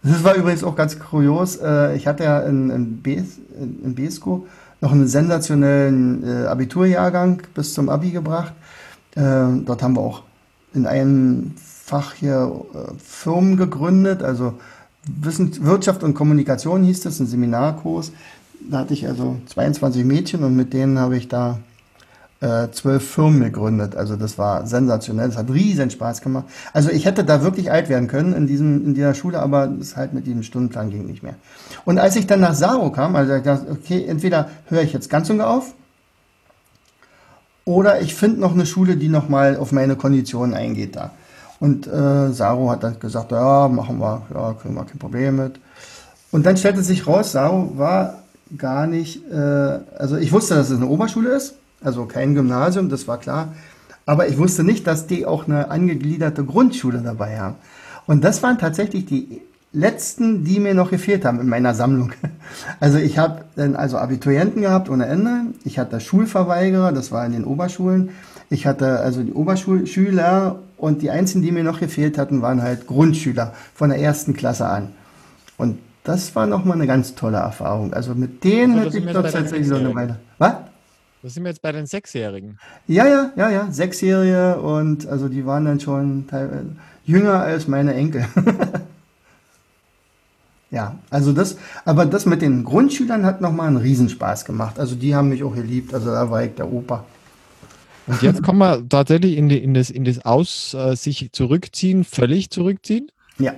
das war übrigens auch ganz kurios. Äh, ich hatte ja in, in, Bes, in, in Besko noch einen sensationellen äh, Abiturjahrgang bis zum Abi gebracht. Äh, dort haben wir auch in einem Fach hier äh, Firmen gegründet, also Wissen, Wirtschaft und Kommunikation hieß das, ein Seminarkurs. Da hatte ich also 22 Mädchen und mit denen habe ich da zwölf Firmen gegründet. Also das war sensationell, das hat riesen Spaß gemacht. Also ich hätte da wirklich alt werden können in, diesem, in dieser Schule, aber es halt mit diesem Stundenplan ging nicht mehr. Und als ich dann nach Saro kam, also ich dachte, okay, entweder höre ich jetzt ganz und auf oder ich finde noch eine Schule, die nochmal auf meine Konditionen eingeht da. Und äh, Saro hat dann gesagt, ja, machen wir, ja, kriegen wir kein Problem mit. Und dann stellte sich raus, Saro war gar nicht, äh, also ich wusste, dass es eine Oberschule ist, also kein Gymnasium, das war klar. Aber ich wusste nicht, dass die auch eine angegliederte Grundschule dabei haben. Und das waren tatsächlich die letzten, die mir noch gefehlt haben in meiner Sammlung. Also ich habe dann also Abiturienten gehabt ohne Ende. Ich hatte Schulverweigerer, das war in den Oberschulen. Ich hatte also die Oberschulschüler und die einzigen, die mir noch gefehlt hatten, waren halt Grundschüler von der ersten Klasse an. Und das war nochmal eine ganz tolle Erfahrung. Also mit denen also, hätte ich doch tatsächlich so eine Weile. Was? Das sind wir jetzt bei den Sechsjährigen. Ja, ja, ja, ja. Sechsjährige und also die waren dann schon teilweise jünger als meine Enkel. ja, also das, aber das mit den Grundschülern hat nochmal einen Riesenspaß gemacht. Also die haben mich auch geliebt. Also da war ich der Opa. Und jetzt kommen wir tatsächlich in, die, in, das, in das Aus äh, sich zurückziehen, völlig zurückziehen? Ja.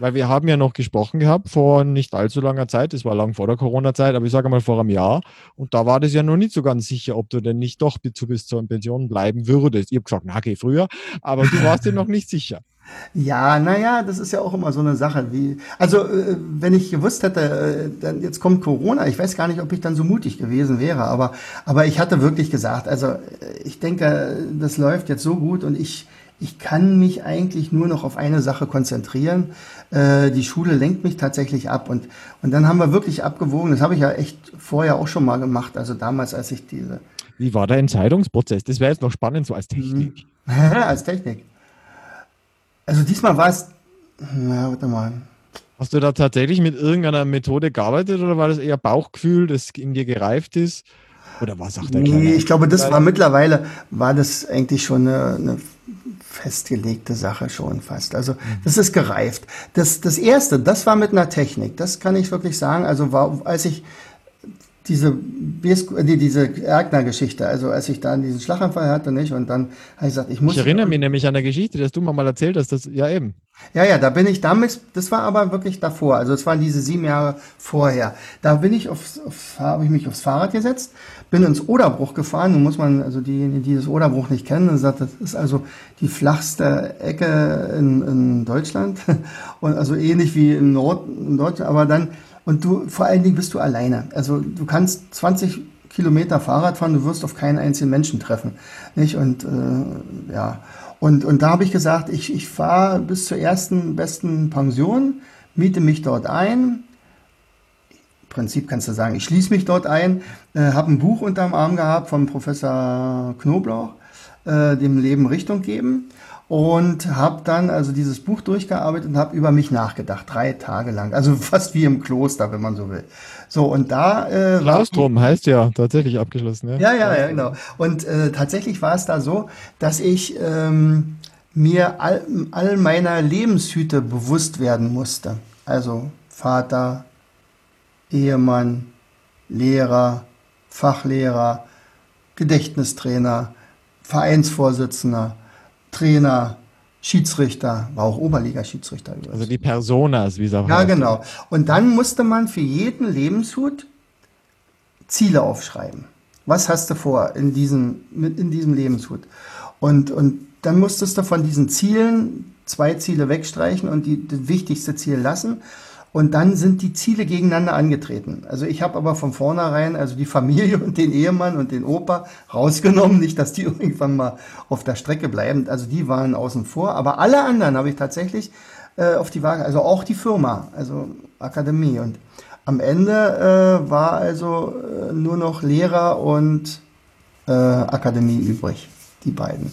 Weil wir haben ja noch gesprochen gehabt vor nicht allzu langer Zeit, das war lang vor der Corona-Zeit, aber ich sage mal vor einem Jahr. Und da war das ja noch nicht so ganz sicher, ob du denn nicht doch bis, bis zur Pension bleiben würdest. Ich habe gesagt, na, geh früher, aber du warst dir noch nicht sicher. Ja, naja, das ist ja auch immer so eine Sache. Wie, also, äh, wenn ich gewusst hätte, äh, dann jetzt kommt Corona, ich weiß gar nicht, ob ich dann so mutig gewesen wäre, aber, aber ich hatte wirklich gesagt, also äh, ich denke, das läuft jetzt so gut und ich, ich kann mich eigentlich nur noch auf eine Sache konzentrieren. Äh, die Schule lenkt mich tatsächlich ab. Und, und dann haben wir wirklich abgewogen, das habe ich ja echt vorher auch schon mal gemacht, also damals, als ich diese. Wie war der Entscheidungsprozess? Das wäre jetzt noch spannend, so als Technik. als Technik. Also diesmal war es, na, warte mal. Hast du da tatsächlich mit irgendeiner Methode gearbeitet oder war das eher Bauchgefühl, das in dir gereift ist? Oder was sagt der Nee, ich glaube, das war mittlerweile, war das eigentlich schon eine, eine festgelegte Sache schon fast. Also das ist gereift. Das, das erste, das war mit einer Technik. Das kann ich wirklich sagen. Also war, als ich diese, die, diese Erkner-Geschichte, also als ich da diesen Schlaganfall hatte, nicht, und dann habe ich gesagt, ich muss. Ich erinnere mich nämlich an der Geschichte, dass du mir mal erzählt hast, dass, ja eben. Ja, ja, da bin ich damit, das war aber wirklich davor, also es waren diese sieben Jahre vorher. Da bin ich aufs, aufs habe ich mich aufs Fahrrad gesetzt, bin ins Oderbruch gefahren, nun muss man, also diejenigen, die das Oderbruch nicht kennen, sagt, das ist also die flachste Ecke in, in Deutschland und also ähnlich wie im Nord, in Deutschland, aber dann und du, vor allen Dingen bist du alleine. Also du kannst 20 Kilometer Fahrrad fahren, du wirst auf keinen einzigen Menschen treffen. Nicht? Und äh, ja. Und, und da habe ich gesagt, ich, ich fahre bis zur ersten besten Pension, miete mich dort ein. Prinzip kannst du sagen, ich schließe mich dort ein, äh, habe ein Buch unterm Arm gehabt vom Professor Knoblauch, äh, dem Leben Richtung geben und habe dann also dieses Buch durchgearbeitet und habe über mich nachgedacht, drei Tage lang. Also fast wie im Kloster, wenn man so will. So, und da. Äh, Klaustrum heißt ja tatsächlich abgeschlossen, ja. Ja, ja, ja, genau. Und äh, tatsächlich war es da so, dass ich ähm, mir all, all meiner Lebenshüte bewusst werden musste. Also Vater, Ehemann, Lehrer, Fachlehrer, Gedächtnistrainer, Vereinsvorsitzender Trainer, Schiedsrichter, war auch Oberliga-Schiedsrichter. Also die Personas, wie auch Ja, genau. Und dann musste man für jeden Lebenshut Ziele aufschreiben. Was hast du vor in diesem, in diesem Lebenshut? Und, und dann musstest du von diesen Zielen zwei Ziele wegstreichen und die, das wichtigste Ziel lassen. Und dann sind die Ziele gegeneinander angetreten. Also ich habe aber von vornherein also die Familie und den Ehemann und den Opa rausgenommen, nicht, dass die irgendwann mal auf der Strecke bleiben. Also die waren außen vor. Aber alle anderen habe ich tatsächlich äh, auf die Waage, also auch die Firma, also Akademie. Und am Ende äh, war also äh, nur noch Lehrer und äh, Akademie übrig, die beiden.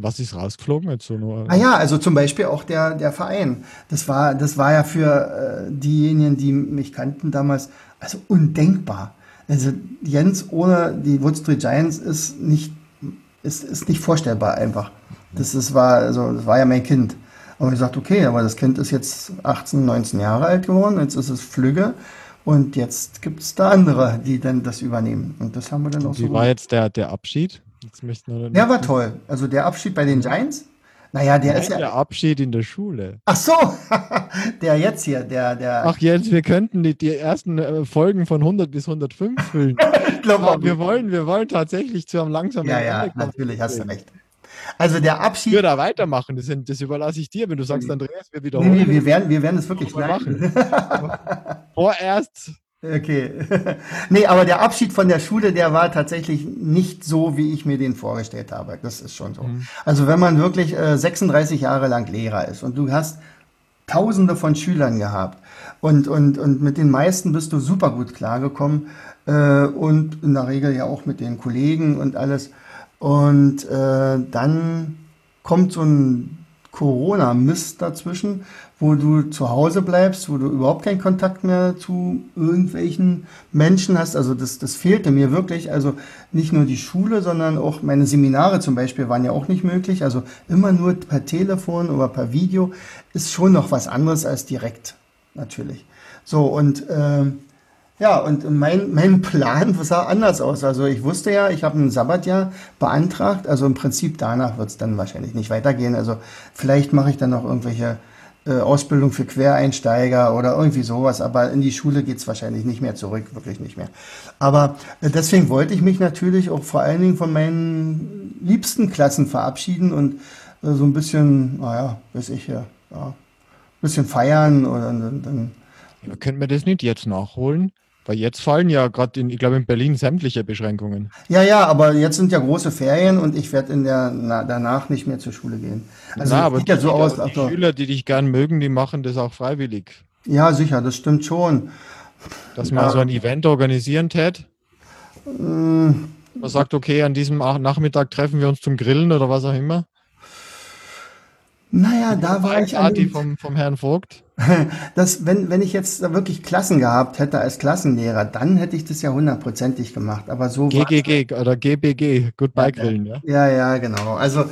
Was ist rausgeflogen jetzt so nur? Ah ja, also zum Beispiel auch der, der Verein. Das war, das war ja für äh, diejenigen, die mich kannten damals, also undenkbar. Also Jens ohne die Wood Street Giants ist nicht, ist, ist nicht vorstellbar einfach. Das, das, war, also, das war ja mein Kind. Und ich sagte, okay, aber das Kind ist jetzt 18, 19 Jahre alt geworden, jetzt ist es Flügge. Und jetzt gibt es da andere, die dann das übernehmen. Und das haben wir dann auch Wie so. Wie war jetzt der, der Abschied? Der war toll. Also der Abschied bei den Giants. Naja, der Nein, ist ja. Der Abschied in der Schule. Ach so, der jetzt hier, der, der. Ach, jetzt, wir könnten die, die ersten äh, Folgen von 100 bis 105 füllen. ich glaube, wir wollen, wir wollen tatsächlich zu einem langsamen. Ja, ja, natürlich, hast du recht. Also der Abschied. Ich würde da weitermachen, das, das, überlasse ich dir, wenn du sagst, Andreas, wir wiederholen. Nee, nee, wir werden, wir werden es wirklich machen. Vorerst Okay. nee, aber der Abschied von der Schule, der war tatsächlich nicht so, wie ich mir den vorgestellt habe. Das ist schon so. Mhm. Also wenn man wirklich äh, 36 Jahre lang Lehrer ist und du hast Tausende von Schülern gehabt. Und, und, und mit den meisten bist du super gut klargekommen. Äh, und in der Regel ja auch mit den Kollegen und alles. Und äh, dann kommt so ein Corona-Mist dazwischen, wo du zu Hause bleibst, wo du überhaupt keinen Kontakt mehr zu irgendwelchen Menschen hast. Also das, das fehlte mir wirklich. Also nicht nur die Schule, sondern auch meine Seminare zum Beispiel waren ja auch nicht möglich. Also immer nur per Telefon oder per Video ist schon noch was anderes als direkt, natürlich. So, und äh, ja, und mein, mein Plan sah anders aus. Also ich wusste ja, ich habe ein Sabbatjahr beantragt. Also im Prinzip danach wird es dann wahrscheinlich nicht weitergehen. Also vielleicht mache ich dann noch irgendwelche äh, Ausbildung für Quereinsteiger oder irgendwie sowas. Aber in die Schule geht's wahrscheinlich nicht mehr zurück, wirklich nicht mehr. Aber äh, deswegen wollte ich mich natürlich auch vor allen Dingen von meinen liebsten Klassen verabschieden und äh, so ein bisschen, naja, weiß ich ja, ja, ein bisschen feiern oder dann, dann können wir das nicht jetzt nachholen? Weil jetzt fallen ja gerade in, ich glaube, in Berlin sämtliche Beschränkungen. Ja, ja, aber jetzt sind ja große Ferien und ich werde in der na, danach nicht mehr zur Schule gehen. Also na, aber sieht ja so aus. Die also, Schüler, die dich gern mögen, die machen das auch freiwillig. Ja, sicher, das stimmt schon. Dass man ja. so ein Event organisieren tät. Mm. Man sagt, okay, an diesem Nachmittag treffen wir uns zum Grillen oder was auch immer. Naja, da war ich an dem, vom, vom Herrn Vogt. Das, wenn, wenn ich jetzt wirklich Klassen gehabt hätte als Klassenlehrer, dann hätte ich das ja hundertprozentig gemacht. Aber so GGG oder GBG, Goodbye Grillen, ja? Ja, ja, genau. Also,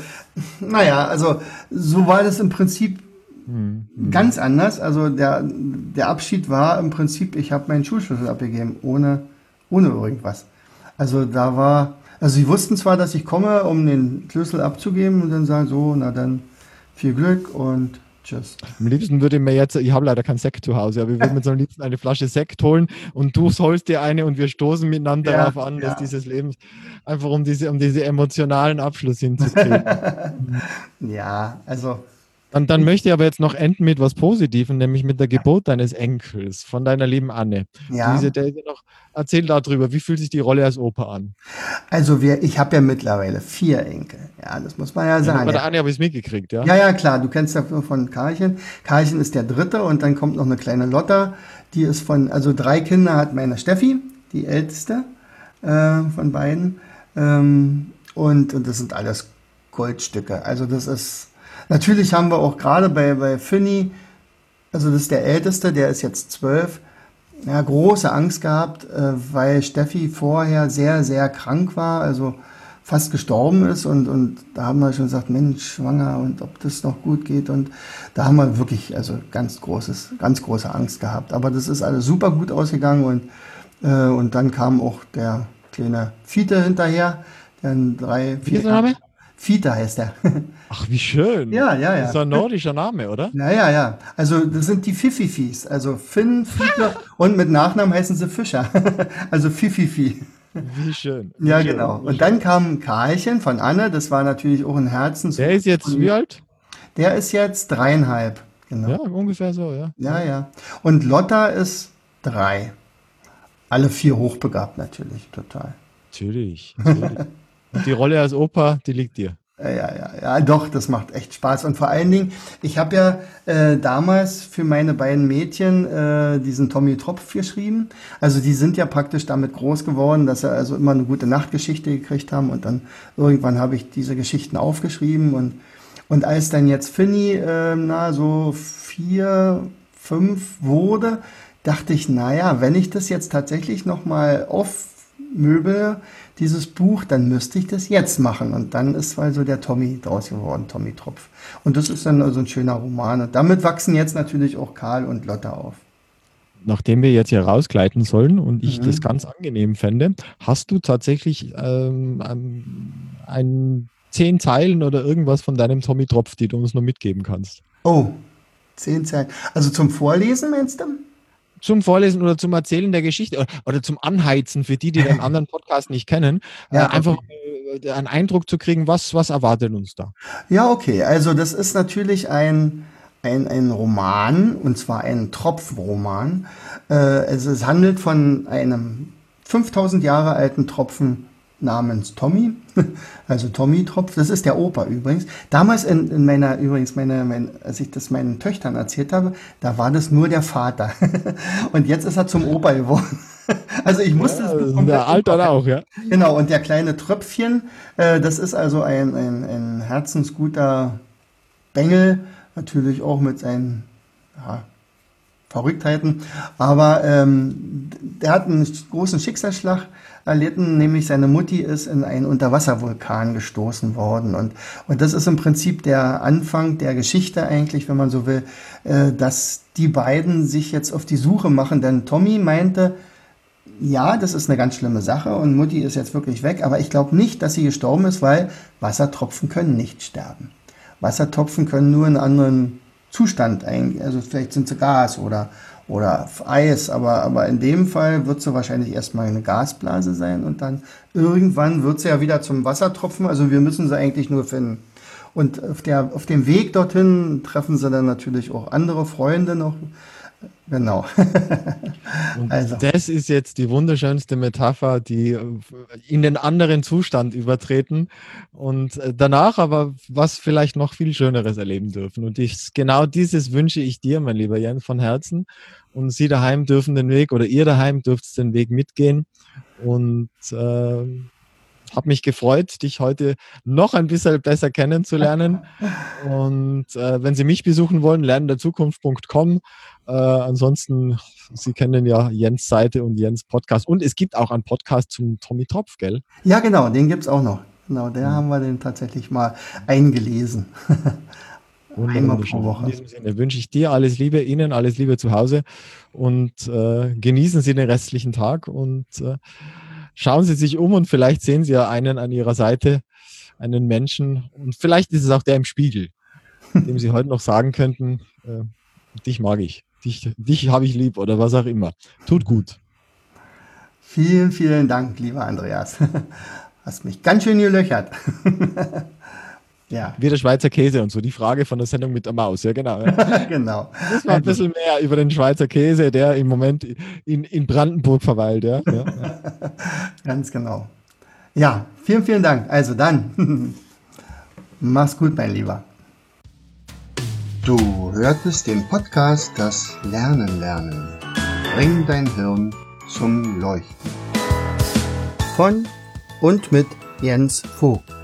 naja, also so war das im Prinzip hm, hm. ganz anders. Also der, der Abschied war im Prinzip, ich habe meinen Schulschlüssel abgegeben, ohne, ohne irgendwas. Also da war, also sie wussten zwar, dass ich komme, um den Schlüssel abzugeben und dann sagen so, na dann viel Glück und Tschüss. Am liebsten würde ich mir jetzt, ich habe leider keinen Sekt zu Hause, aber ich würde mir so am liebsten eine Flasche Sekt holen und du holst dir eine und wir stoßen miteinander ja, darauf an, dass ja. dieses Leben einfach um diese, um diese emotionalen Abschluss hinzukriegen. ja, also dann, dann möchte ich aber jetzt noch enden mit was Positivem, nämlich mit der Geburt deines Enkels von deiner lieben Anne. Ja. Diese, der, noch, erzähl darüber, wie fühlt sich die Rolle als Opa an? Also wir, ich habe ja mittlerweile vier Enkel. Ja, das muss man ja sagen. Ja, bei der Anne habe ich es mitgekriegt, ja? Ja, ja, klar. Du kennst ja von Karlchen. Karlchen ist der dritte und dann kommt noch eine kleine Lotta. Die ist von, also drei Kinder hat meine Steffi, die älteste äh, von beiden. Ähm, und, und das sind alles Goldstücke. Also das ist Natürlich haben wir auch gerade bei, bei Finny, also das ist der Älteste, der ist jetzt zwölf, ja, große Angst gehabt, äh, weil Steffi vorher sehr, sehr krank war, also fast gestorben ist und, und da haben wir schon gesagt, Mensch, schwanger und ob das noch gut geht und da haben wir wirklich also ganz großes, ganz große Angst gehabt. Aber das ist alles super gut ausgegangen und, äh, und dann kam auch der kleine Fiete hinterher, der drei, vier, Name? Fiete heißt er. Ach, wie schön. Ja, ja, ja. Das ist ein nordischer Name, oder? Ja, ja, ja. Also, das sind die Fififis. Also, Finn, Fiete und mit Nachnamen heißen sie Fischer. also, Fififi. Wie schön. Wie ja, schön. genau. Und dann kam Karlchen von Anne. Das war natürlich auch ein Herzens. Der ist jetzt wie alt? Der ist jetzt dreieinhalb. Genau. Ja, ungefähr so, ja. Ja, ja. Und Lotta ist drei. Alle vier hochbegabt natürlich, total. Natürlich. natürlich. Und die Rolle als Opa, die liegt dir. Ja, ja, ja, doch, das macht echt Spaß. Und vor allen Dingen, ich habe ja äh, damals für meine beiden Mädchen äh, diesen Tommy Tropf geschrieben. Also die sind ja praktisch damit groß geworden, dass sie also immer eine gute Nachtgeschichte gekriegt haben. Und dann irgendwann habe ich diese Geschichten aufgeschrieben. Und, und als dann jetzt Finny äh, na, so vier, fünf wurde, dachte ich, naja, wenn ich das jetzt tatsächlich nochmal aufmöbel, dieses Buch, dann müsste ich das jetzt machen. Und dann ist also der Tommy draus geworden, Tommy Tropf. Und das ist dann also ein schöner Roman. Und damit wachsen jetzt natürlich auch Karl und Lotte auf. Nachdem wir jetzt hier rausgleiten sollen und ich mhm. das ganz angenehm fände, hast du tatsächlich ähm, ein zehn Zeilen oder irgendwas von deinem Tommy Tropf, die du uns noch mitgeben kannst? Oh, zehn Zeilen. Also zum Vorlesen meinst du? Zum Vorlesen oder zum Erzählen der Geschichte oder, oder zum Anheizen für die, die den anderen Podcast nicht kennen, ja, äh, einfach äh, einen Eindruck zu kriegen, was, was erwartet uns da. Ja, okay. Also das ist natürlich ein, ein, ein Roman, und zwar ein Tropfroman. Äh, also es handelt von einem 5000 Jahre alten Tropfen namens Tommy, also Tommy Tropf, das ist der Opa übrigens. Damals in, in meiner, übrigens, meine, mein, als ich das meinen Töchtern erzählt habe, da war das nur der Vater. und jetzt ist er zum Opa geworden. also ich musste ja, das Der Alter auch, ja. Genau, und der kleine Tröpfchen, äh, das ist also ein, ein, ein herzensguter Bengel, natürlich auch mit seinen ja, Verrücktheiten. Aber ähm, der hat einen großen Schicksalsschlag erlitten, nämlich seine Mutti ist in einen Unterwasservulkan gestoßen worden. Und, und das ist im Prinzip der Anfang der Geschichte eigentlich, wenn man so will, äh, dass die beiden sich jetzt auf die Suche machen. Denn Tommy meinte, ja, das ist eine ganz schlimme Sache und Mutti ist jetzt wirklich weg, aber ich glaube nicht, dass sie gestorben ist, weil Wassertropfen können nicht sterben. Wassertropfen können nur in anderen Zustand. Also vielleicht sind sie Gas oder, oder Eis, aber, aber in dem Fall wird sie wahrscheinlich erstmal eine Gasblase sein und dann irgendwann wird sie ja wieder zum Wassertropfen. Also wir müssen sie eigentlich nur finden. Und auf, der, auf dem Weg dorthin treffen sie dann natürlich auch andere Freunde noch, Genau. also. Das ist jetzt die wunderschönste Metapher, die äh, in den anderen Zustand übertreten und äh, danach aber was vielleicht noch viel Schöneres erleben dürfen. Und ich, genau dieses wünsche ich dir, mein lieber Jens, von Herzen. Und Sie daheim dürfen den Weg oder ihr daheim dürft den Weg mitgehen. Und äh, habe mich gefreut, dich heute noch ein bisschen besser kennenzulernen. Und äh, wenn Sie mich besuchen wollen, lernenderzukunft.com. Äh, ansonsten, Sie kennen ja Jens Seite und Jens Podcast. Und es gibt auch einen Podcast zum Tommy Tropf, gell? Ja, genau, den gibt es auch noch. Genau, der mhm. haben wir den tatsächlich mal eingelesen. Einmal pro Woche. In diesem Sinne wünsche ich dir alles Liebe, Ihnen alles Liebe zu Hause und äh, genießen Sie den restlichen Tag und äh, schauen Sie sich um und vielleicht sehen Sie ja einen an Ihrer Seite, einen Menschen und vielleicht ist es auch der im Spiegel, dem Sie heute noch sagen könnten, äh, dich mag ich, dich, dich habe ich lieb oder was auch immer. Tut gut. Vielen, vielen Dank, lieber Andreas. Hast mich ganz schön gelöchert. Ja. Wie der Schweizer Käse und so. Die Frage von der Sendung mit der Maus, ja genau. Ja. genau. Das war ein bisschen mehr über den Schweizer Käse, der im Moment in, in Brandenburg verweilt. Ja. ja. Ganz genau. Ja, vielen, vielen Dank. Also dann, mach's gut, mein Lieber. Du hörtest den Podcast Das Lernen lernen. Bring dein Hirn zum Leuchten. Von und mit Jens Vogt.